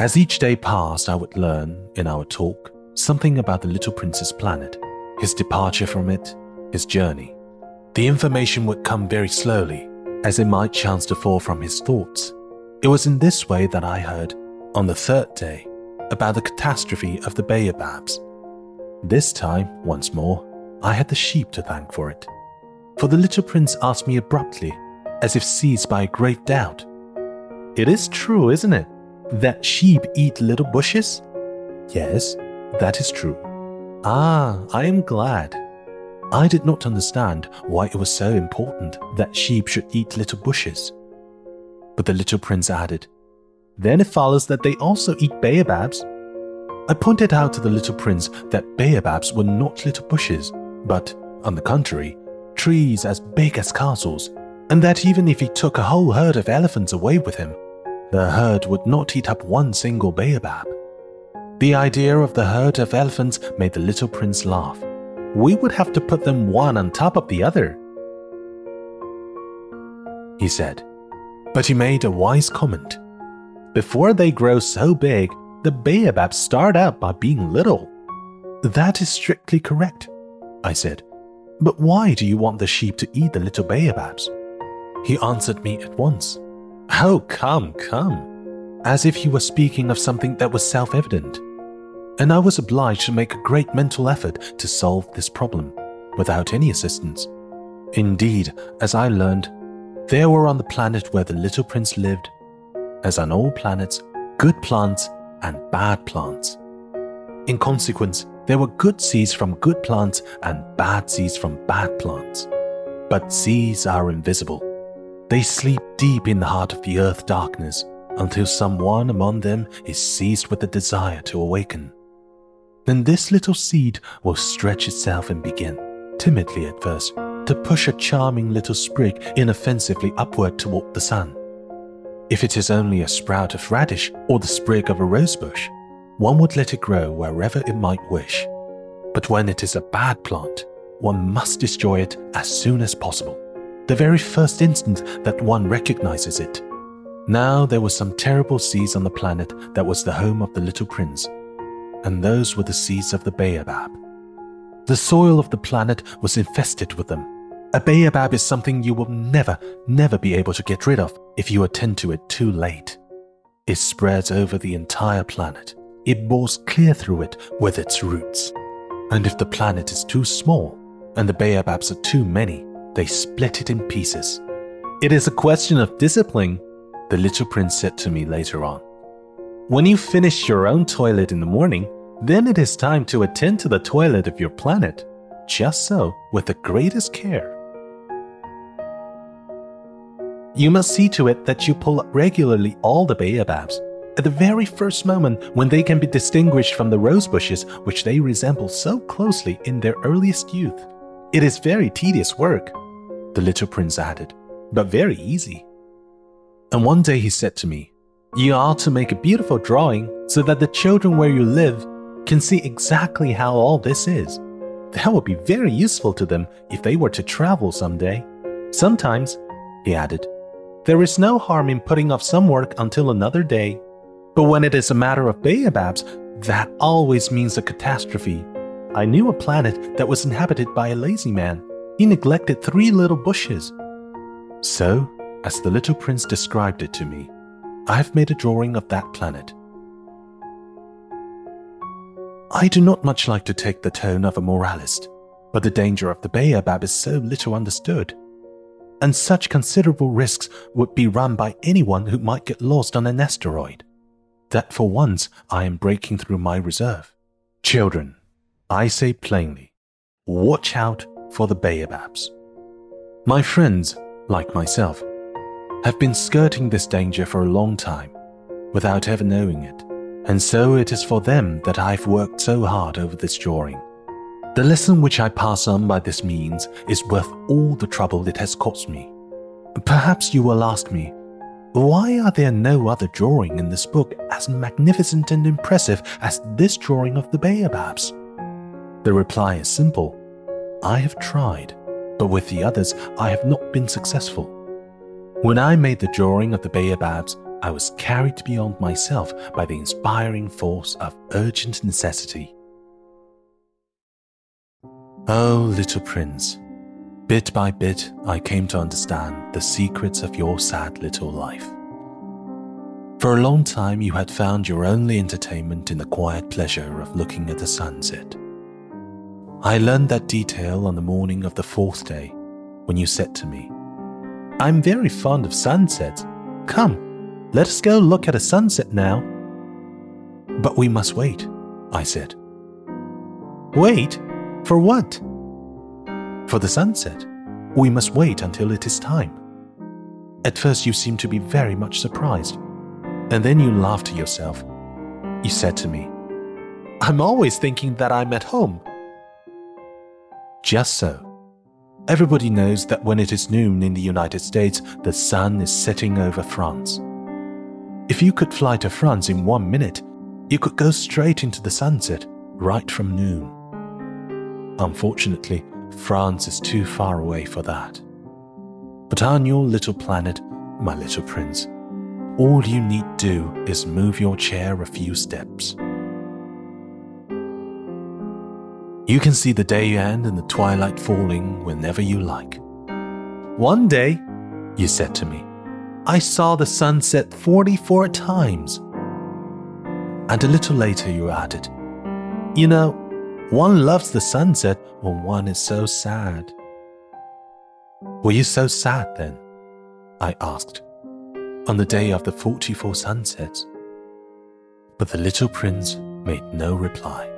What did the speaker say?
As each day passed, I would learn, in our talk, something about the Little Prince's planet, his departure from it, his journey. The information would come very slowly, as it might chance to fall from his thoughts. It was in this way that I heard, on the third day, about the catastrophe of the baobabs. This time, once more, I had the sheep to thank for it. For the little prince asked me abruptly, as if seized by a great doubt, It is true, isn't it, that sheep eat little bushes? Yes, that is true. Ah, I am glad. I did not understand why it was so important that sheep should eat little bushes. But the little prince added, Then it follows that they also eat baobabs. I pointed out to the little prince that baobabs were not little bushes, but, on the contrary, trees as big as castles, and that even if he took a whole herd of elephants away with him, the herd would not eat up one single baobab. The idea of the herd of elephants made the little prince laugh. We would have to put them one on top of the other, he said. But he made a wise comment. Before they grow so big, the baobabs start out by being little. That is strictly correct, I said. But why do you want the sheep to eat the little baobabs? He answered me at once. Oh, come, come. As if he were speaking of something that was self evident. And I was obliged to make a great mental effort to solve this problem, without any assistance. Indeed, as I learned, there were on the planet where the little prince lived, as on all planets, good plants and bad plants. In consequence, there were good seeds from good plants and bad seeds from bad plants. But seeds are invisible. They sleep deep in the heart of the earth darkness until someone among them is seized with the desire to awaken. Then this little seed will stretch itself and begin, timidly at first, to push a charming little sprig inoffensively upward toward the sun. If it is only a sprout of radish or the sprig of a rosebush, one would let it grow wherever it might wish. But when it is a bad plant, one must destroy it as soon as possible, the very first instant that one recognizes it. Now there were some terrible seas on the planet that was the home of the little prince, and those were the seeds of the baobab. The soil of the planet was infested with them. A baobab is something you will never, never be able to get rid of if you attend to it too late. It spreads over the entire planet. It bores clear through it with its roots. And if the planet is too small and the baobabs are too many, they split it in pieces. It is a question of discipline, the little prince said to me later on. When you finish your own toilet in the morning, then it is time to attend to the toilet of your planet, just so with the greatest care. You must see to it that you pull up regularly all the baobabs at the very first moment when they can be distinguished from the rose bushes which they resemble so closely in their earliest youth. It is very tedious work, the little prince added, but very easy. And one day he said to me, You ought to make a beautiful drawing so that the children where you live can see exactly how all this is. That would be very useful to them if they were to travel someday. Sometimes, he added, there is no harm in putting off some work until another day. But when it is a matter of baobabs, that always means a catastrophe. I knew a planet that was inhabited by a lazy man. He neglected three little bushes. So, as the little prince described it to me, I have made a drawing of that planet. I do not much like to take the tone of a moralist, but the danger of the baobab is so little understood. And such considerable risks would be run by anyone who might get lost on an asteroid, that for once I am breaking through my reserve. Children, I say plainly, watch out for the baobabs. My friends, like myself, have been skirting this danger for a long time without ever knowing it. And so it is for them that I've worked so hard over this drawing. The lesson which I pass on by this means is worth all the trouble it has cost me. Perhaps you will ask me, why are there no other drawing in this book as magnificent and impressive as this drawing of the baobabs? The reply is simple. I have tried, but with the others I have not been successful. When I made the drawing of the baobabs, I was carried beyond myself by the inspiring force of urgent necessity. Oh, little prince, bit by bit I came to understand the secrets of your sad little life. For a long time, you had found your only entertainment in the quiet pleasure of looking at the sunset. I learned that detail on the morning of the fourth day when you said to me, I'm very fond of sunsets. Come, let us go look at a sunset now. But we must wait, I said. Wait? For what? For the sunset. We must wait until it is time. At first, you seemed to be very much surprised, and then you laughed to yourself. You said to me, I'm always thinking that I'm at home. Just so. Everybody knows that when it is noon in the United States, the sun is setting over France. If you could fly to France in one minute, you could go straight into the sunset right from noon. Unfortunately, France is too far away for that. But on your little planet, my little prince, all you need do is move your chair a few steps. You can see the day end and the twilight falling whenever you like. One day, you said to me, I saw the sunset 44 times. And a little later, you added, You know, one loves the sunset when one is so sad. Were you so sad then? I asked, on the day of the 44 sunsets. But the little prince made no reply.